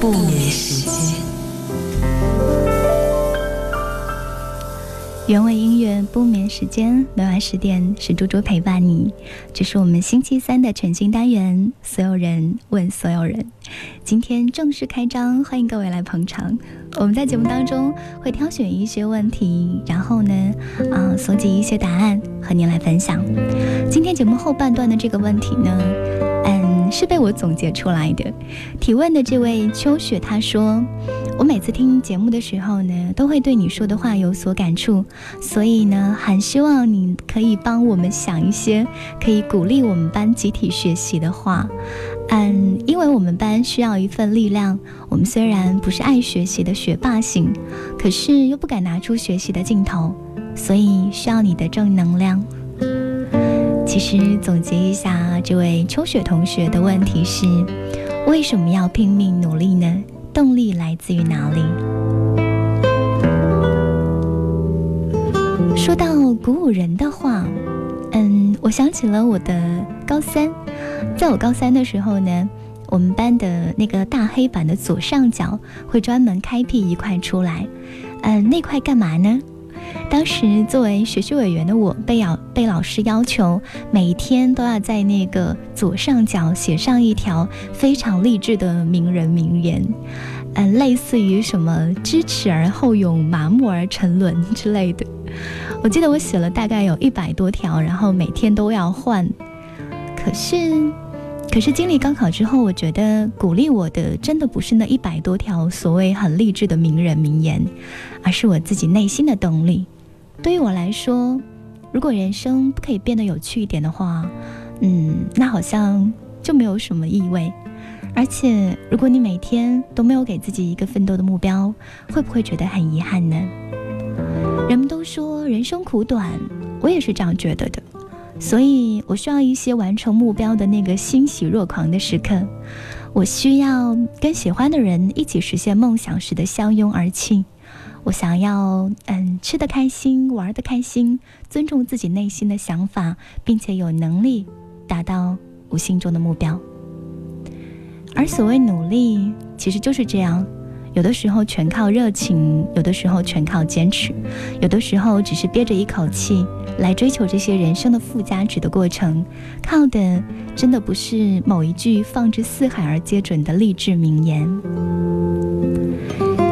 不眠时间。原味音乐不眠时间，每晚十点是猪猪陪伴你。这是我们星期三的全新单元，所有人问所有人。今天正式开张，欢迎各位来捧场。我们在节目当中会挑选一些问题，然后呢，啊，搜集一些答案和您来分享。今天节目后半段的这个问题呢，是被我总结出来的。提问的这位秋雪她说。我每次听节目的时候呢，都会对你说的话有所感触，所以呢，很希望你可以帮我们想一些可以鼓励我们班集体学习的话。嗯，因为我们班需要一份力量。我们虽然不是爱学习的学霸型，可是又不敢拿出学习的劲头，所以需要你的正能量。其实总结一下，这位秋雪同学的问题是：为什么要拼命努力呢？动力来自于哪里？说到鼓舞人的话，嗯，我想起了我的高三。在我高三的时候呢，我们班的那个大黑板的左上角会专门开辟一块出来，嗯，那块干嘛呢？当时作为学习委员的我，被要被老师要求每天都要在那个左上角写上一条非常励志的名人名言，嗯，类似于什么“知耻而后勇，麻木而沉沦”之类的。我记得我写了大概有一百多条，然后每天都要换。可是，可是经历高考之后，我觉得鼓励我的真的不是那一百多条所谓很励志的名人名言，而是我自己内心的动力。对于我来说，如果人生不可以变得有趣一点的话，嗯，那好像就没有什么意味。而且，如果你每天都没有给自己一个奋斗的目标，会不会觉得很遗憾呢？人们都说人生苦短，我也是这样觉得的。所以我需要一些完成目标的那个欣喜若狂的时刻，我需要跟喜欢的人一起实现梦想时的相拥而泣。我想要，嗯，吃得开心，玩得开心，尊重自己内心的想法，并且有能力达到我心中的目标。而所谓努力，其实就是这样，有的时候全靠热情，有的时候全靠坚持，有的时候只是憋着一口气来追求这些人生的附加值的过程，靠的真的不是某一句放之四海而皆准的励志名言。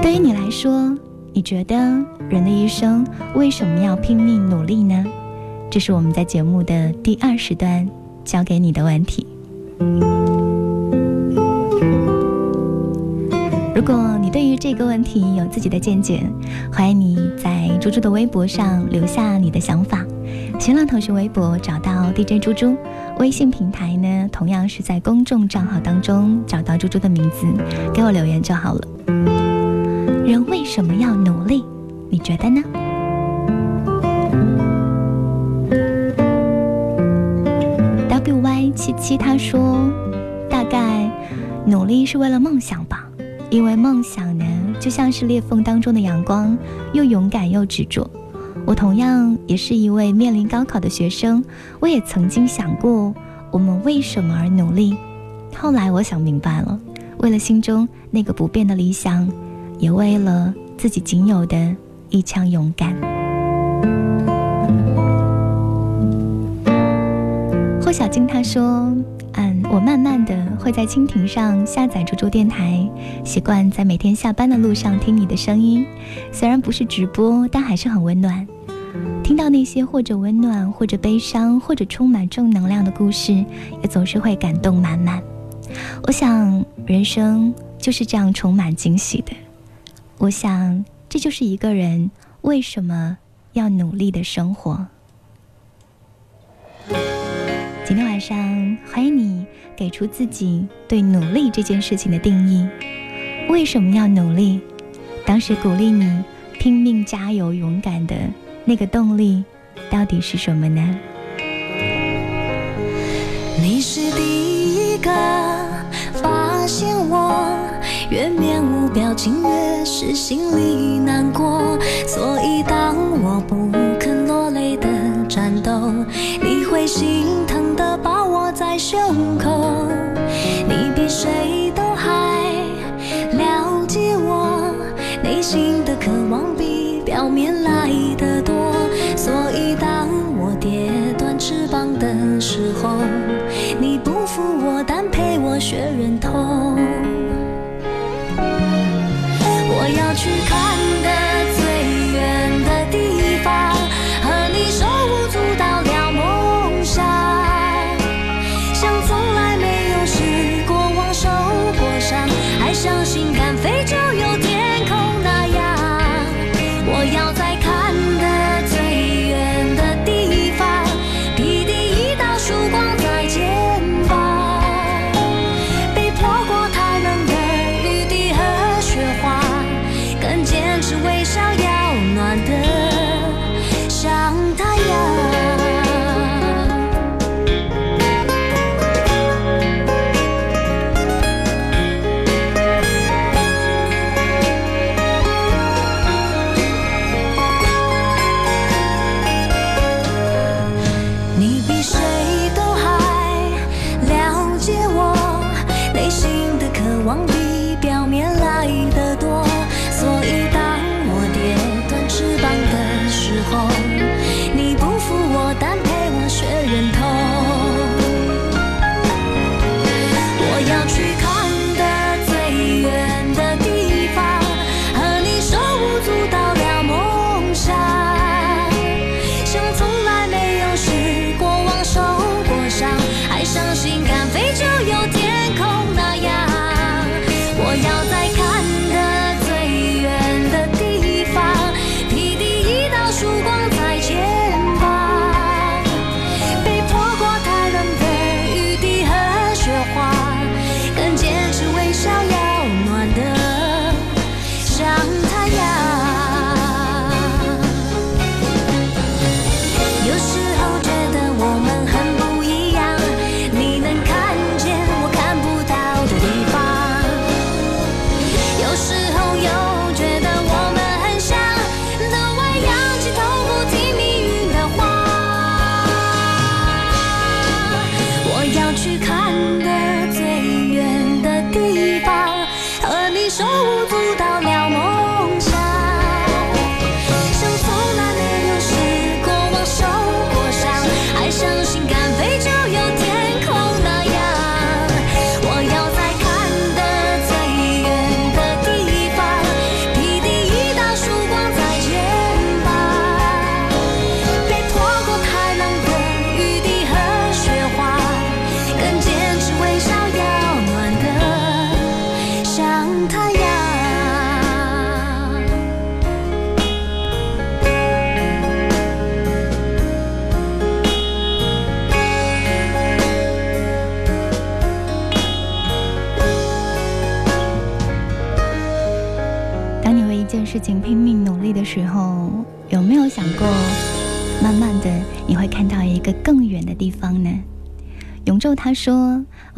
对于你来说。你觉得人的一生为什么要拼命努力呢？这是我们在节目的第二时段教给你的问题。如果你对于这个问题有自己的见解，欢迎你在猪猪的微博上留下你的想法。新浪腾讯微博找到 DJ 猪猪，微信平台呢同样是在公众账号当中找到猪猪的名字，给我留言就好了。人为什么要努力？你觉得呢？WY 七七他说，大概努力是为了梦想吧，因为梦想呢，就像是裂缝当中的阳光，又勇敢又执着。我同样也是一位面临高考的学生，我也曾经想过，我们为什么而努力？后来我想明白了，为了心中那个不变的理想。也为了自己仅有的一腔勇敢。霍小静她说：“嗯，我慢慢的会在蜻蜓上下载猪猪电台，习惯在每天下班的路上听你的声音。虽然不是直播，但还是很温暖。听到那些或者温暖，或者悲伤，或者充满正能量的故事，也总是会感动满满。我想，人生就是这样充满惊喜的。”我想，这就是一个人为什么要努力的生活。今天晚上，欢迎你给出自己对努力这件事情的定义。为什么要努力？当时鼓励你拼命加油、勇敢的那个动力，到底是什么呢？你是第一个发现我。越面无表情，越是心里难过。所以当我不肯落泪的战斗，你会心疼的抱我在胸口。你比谁都还了解我，内心的渴望比表面来的时候，你不负我，但陪我学忍痛。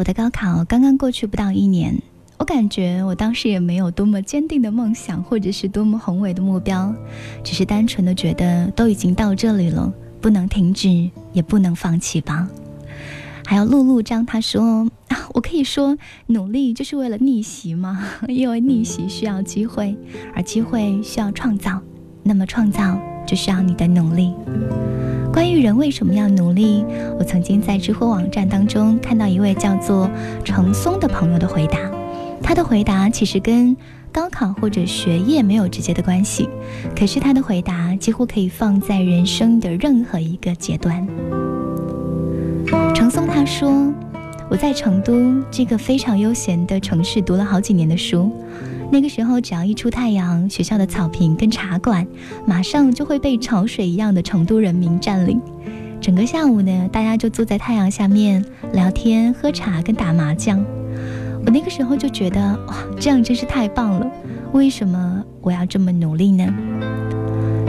我的高考刚刚过去不到一年，我感觉我当时也没有多么坚定的梦想，或者是多么宏伟的目标，只是单纯的觉得都已经到这里了，不能停止，也不能放弃吧。”还有露露张他说啊，我可以说努力就是为了逆袭吗？因为逆袭需要机会，而机会需要创造，那么创造就需要你的努力。关于人为什么要努力，我曾经在知乎网站当中看到一位叫做程松的朋友的回答，他的回答其实跟高考或者学业没有直接的关系，可是他的回答几乎可以放在人生的任何一个阶段。程松他说：“我在成都这个非常悠闲的城市读了好几年的书，那个时候只要一出太阳，学校的草坪跟茶馆马上就会被潮水一样的成都人民占领。整个下午呢，大家就坐在太阳下面聊天、喝茶跟打麻将。我那个时候就觉得哇，这样真是太棒了！为什么我要这么努力呢？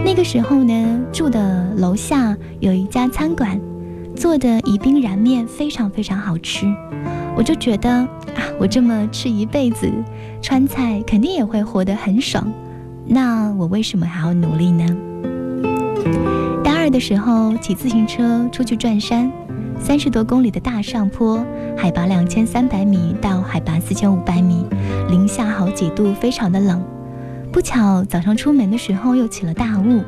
那个时候呢，住的楼下有一家餐馆。”做的宜宾燃面非常非常好吃，我就觉得啊，我这么吃一辈子川菜，肯定也会活得很爽。那我为什么还要努力呢？大二的时候骑自行车出去转山，三十多公里的大上坡，海拔两千三百米到海拔四千五百米，零下好几度，非常的冷。不巧早上出门的时候又起了大雾，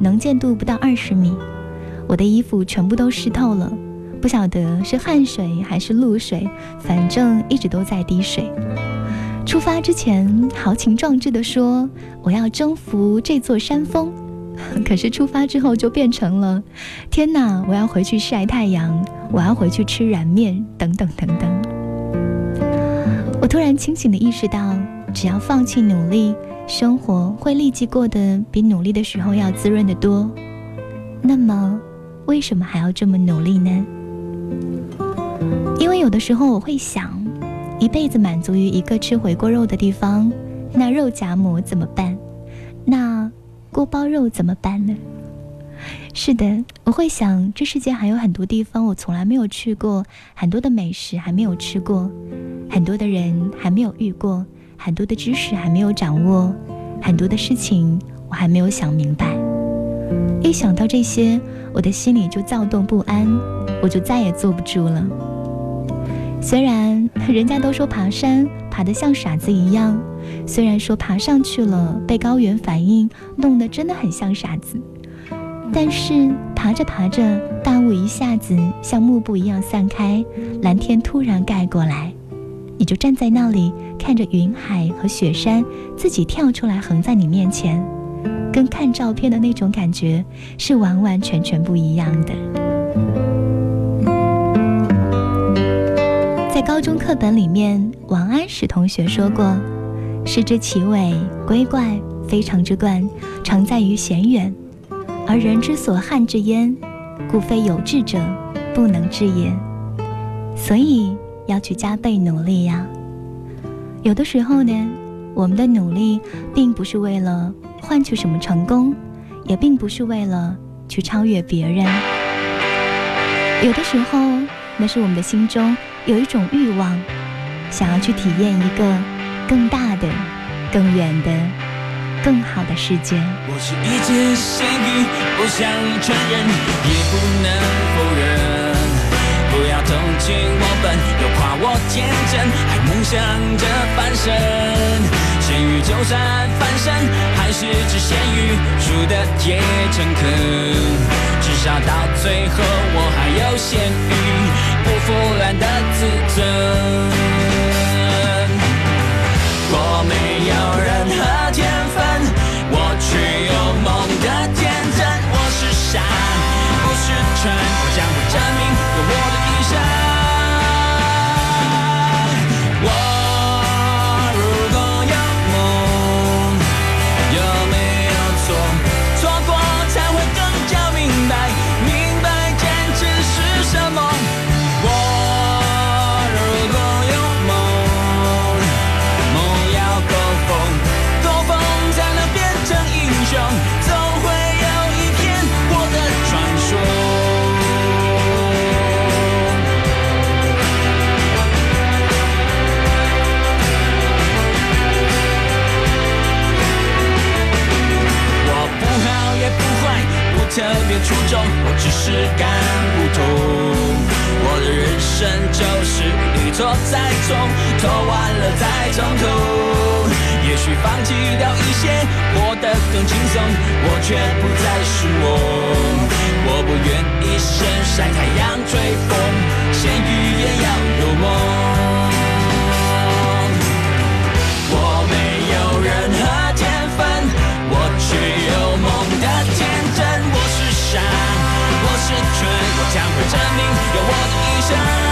能见度不到二十米，我的衣服全部都湿透了，不晓得是汗水还是露水，反正一直都在滴水。出发之前豪情壮志地说我要征服这座山峰，可是出发之后就变成了天哪，我要回去晒太阳，我要回去吃燃面，等等等等。我突然清醒地意识到，只要放弃努力，生活会立即过得比努力的时候要滋润得多。那么，为什么还要这么努力呢？因为有的时候我会想，一辈子满足于一个吃回锅肉的地方，那肉夹馍怎么办？那锅包肉怎么办呢？是的，我会想，这世界还有很多地方我从来没有去过，很多的美食还没有吃过。很多的人还没有遇过，很多的知识还没有掌握，很多的事情我还没有想明白。一想到这些，我的心里就躁动不安，我就再也坐不住了。虽然人家都说爬山爬得像傻子一样，虽然说爬上去了被高原反应弄得真的很像傻子，但是爬着爬着，大雾一下子像幕布一样散开，蓝天突然盖过来。你就站在那里，看着云海和雪山自己跳出来横在你面前，跟看照片的那种感觉是完完全全不一样的。在高中课本里面，王安石同学说过：“视之奇伟归怪，非常之冠，常在于险远；而人之所罕至焉，故非有志者不能至也。”所以。要去加倍努力呀！有的时候呢，我们的努力并不是为了换取什么成功，也并不是为了去超越别人。有的时候，那是我们的心中有一种欲望，想要去体验一个更大的、更远的、更好的世界。我是一只咸鱼，不想承认，也不能否认。不要同情我笨，又夸我天真，还梦想着翻身。咸鱼就算翻身，还是只咸鱼，输得也诚恳。至少到最后，我还有咸鱼腐烂的自尊。我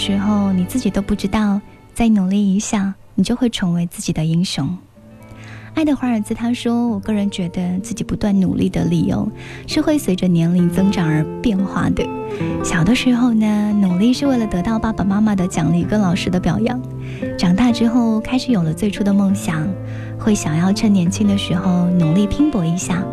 时候你自己都不知道，再努力一下，你就会成为自己的英雄。爱德华尔兹他说：“我个人觉得自己不断努力的理由，是会随着年龄增长而变化的。小的时候呢，努力是为了得到爸爸妈妈的奖励跟老师的表扬；长大之后，开始有了最初的梦想，会想要趁年轻的时候努力拼搏一下。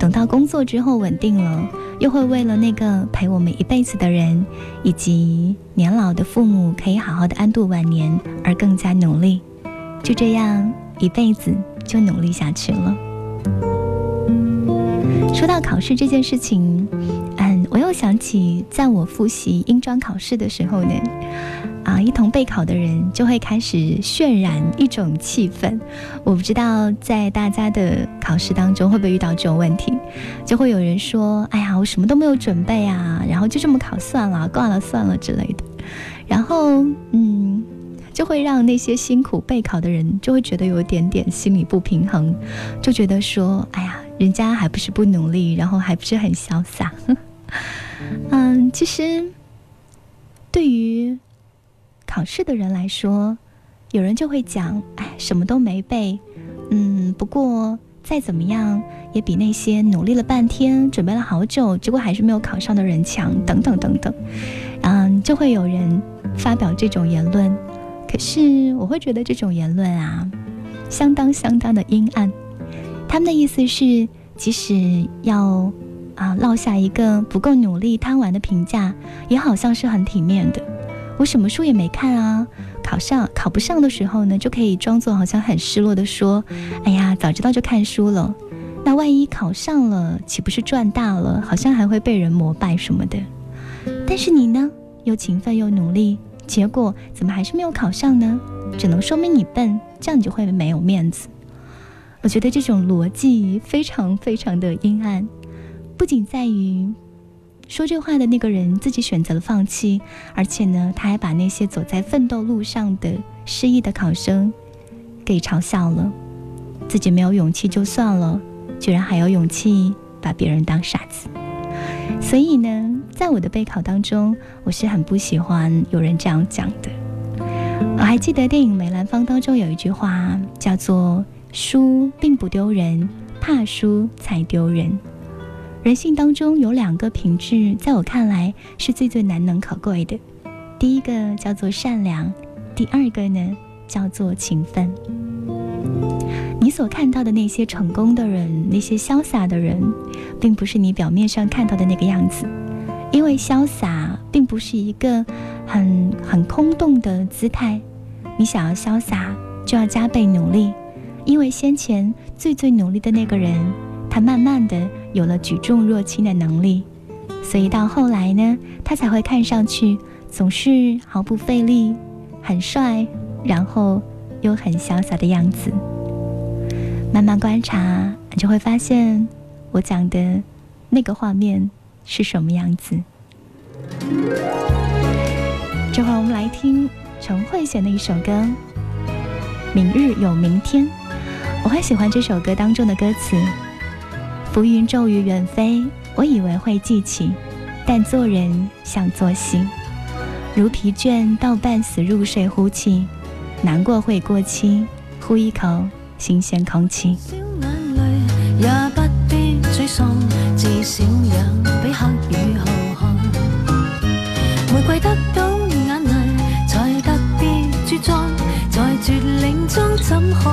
等到工作之后稳定了，又会为了那个陪我们一辈子的人，以及年老的父母可以好好的安度晚年而更加努力。就这样，一辈子。”就努力下去了。说到考试这件事情，嗯，我又想起在我复习英专考试的时候呢，啊，一同备考的人就会开始渲染一种气氛。我不知道在大家的考试当中会不会遇到这种问题，就会有人说：“哎呀，我什么都没有准备啊，然后就这么考算了，挂了算了之类的。”然后，嗯。就会让那些辛苦备考的人就会觉得有点点心理不平衡，就觉得说：“哎呀，人家还不是不努力，然后还不是很潇洒。” 嗯，其实对于考试的人来说，有人就会讲：“哎，什么都没背，嗯，不过再怎么样也比那些努力了半天、准备了好久，结果还是没有考上的人强。”等等等等，嗯，就会有人发表这种言论。可是我会觉得这种言论啊，相当相当的阴暗。他们的意思是，即使要啊落下一个不够努力、贪玩的评价，也好像是很体面的。我什么书也没看啊，考上考不上的时候呢，就可以装作好像很失落的说：“哎呀，早知道就看书了。”那万一考上了，岂不是赚大了？好像还会被人膜拜什么的。但是你呢，又勤奋又努力。结果怎么还是没有考上呢？只能说明你笨，这样你就会没有面子。我觉得这种逻辑非常非常的阴暗，不仅在于说这话的那个人自己选择了放弃，而且呢，他还把那些走在奋斗路上的失意的考生给嘲笑了。自己没有勇气就算了，居然还有勇气把别人当傻子。所以呢，在我的备考当中，我是很不喜欢有人这样讲的。我还记得电影《梅兰芳》当中有一句话，叫做“输并不丢人，怕输才丢人”。人性当中有两个品质，在我看来是最最难能可贵的。第一个叫做善良，第二个呢叫做勤奋。你所看到的那些成功的人，那些潇洒的人，并不是你表面上看到的那个样子。因为潇洒并不是一个很很空洞的姿态，你想要潇洒，就要加倍努力。因为先前最最努力的那个人，他慢慢的有了举重若轻的能力，所以到后来呢，他才会看上去总是毫不费力，很帅，然后又很潇洒的样子。慢慢观察，你就会发现我讲的那个画面是什么样子。这会儿我们来听陈慧娴的一首歌《明日有明天》。我很喜欢这首歌当中的歌词：“浮云骤雨远飞，我以为会记起，但做人像做戏，如疲倦到半死入睡呼气，难过会过期，呼一口。”新鲜空气。少眼泪也不必沮丧，至少也比黑雨浩瀚。玫瑰得到眼泪，才特别茁壮，在绝岭中怎可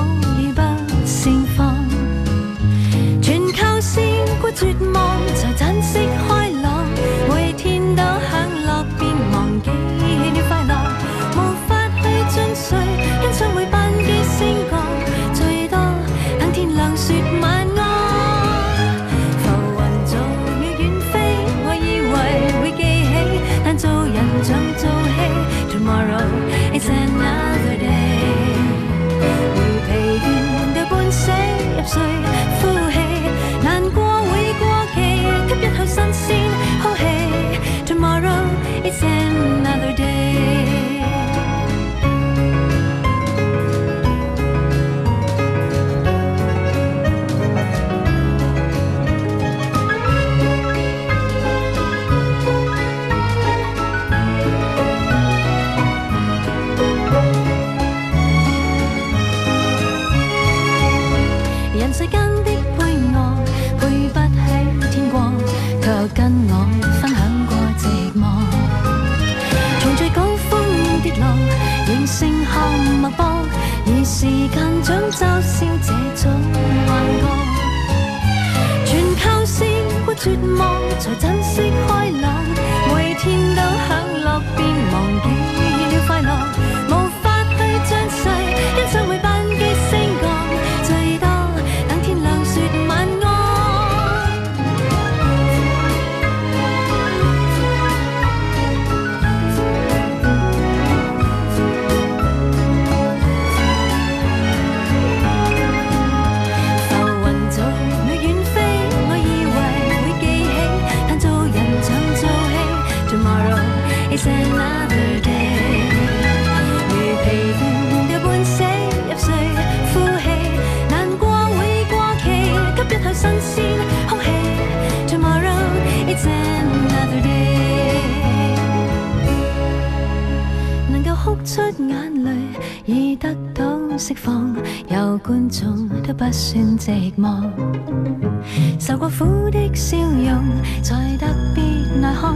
受過苦的笑容，才特別耐看，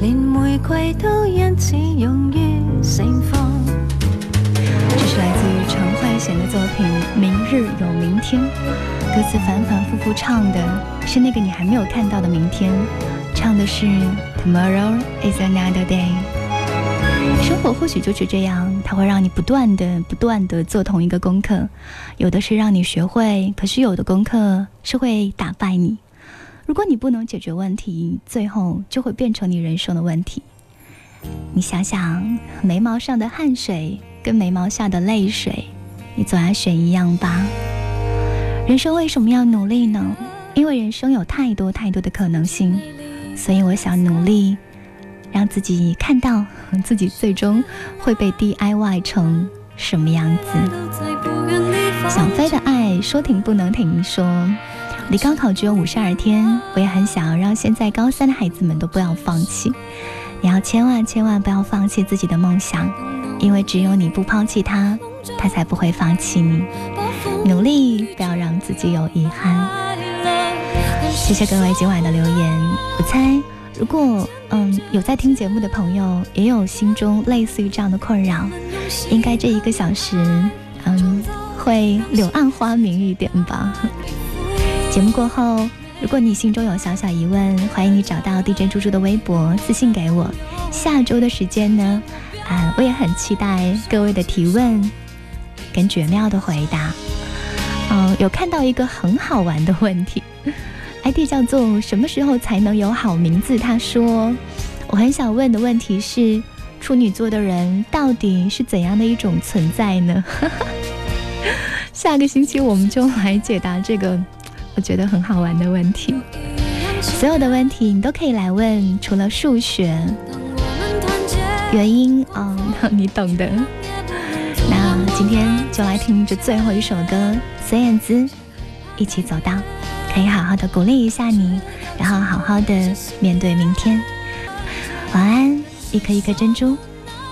連玫瑰都因此勇於盛放。这是来自于陈慧娴的作品《明日有明天》，歌词反反复复唱的是那个你还没有看到的明天，唱的是 Tomorrow is another day。生活或许就是这样，它会让你不断的、不断的做同一个功课，有的是让你学会，可是有的功课是会打败你。如果你不能解决问题，最后就会变成你人生的问题。你想想，眉毛上的汗水跟眉毛下的泪水，你总要选一样吧。人生为什么要努力呢？因为人生有太多太多的可能性，所以我想努力，让自己看到 自己最终会被 DIY 成什么样子。想飞的爱说停不能停，说离高考只有五十二天，我也很想要让现在高三的孩子们都不要放弃。你要千万千万不要放弃自己的梦想，因为只有你不抛弃他，他才不会放弃你。努力，不要让自己有遗憾。谢谢各位今晚的留言。我猜，如果嗯有在听节目的朋友，也有心中类似于这样的困扰，应该这一个小时嗯会柳暗花明一点吧。节目过后。如果你心中有小小疑问，欢迎你找到 DJ 猪猪的微博私信给我。下周的时间呢，啊，我也很期待各位的提问跟绝妙的回答。嗯，有看到一个很好玩的问题，ID 叫做什么时候才能有好名字？他说，我很想问的问题是，处女座的人到底是怎样的一种存在呢？下个星期我们就来解答这个。我觉得很好玩的问题，所有的问题你都可以来问，除了数学原因，嗯，你懂的。那今天就来听这最后一首歌，孙燕姿，一起走到，可以好好的鼓励一下你，然后好好的面对明天。晚安，一颗一颗珍珠，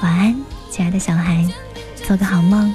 晚安，亲爱的小孩，做个好梦。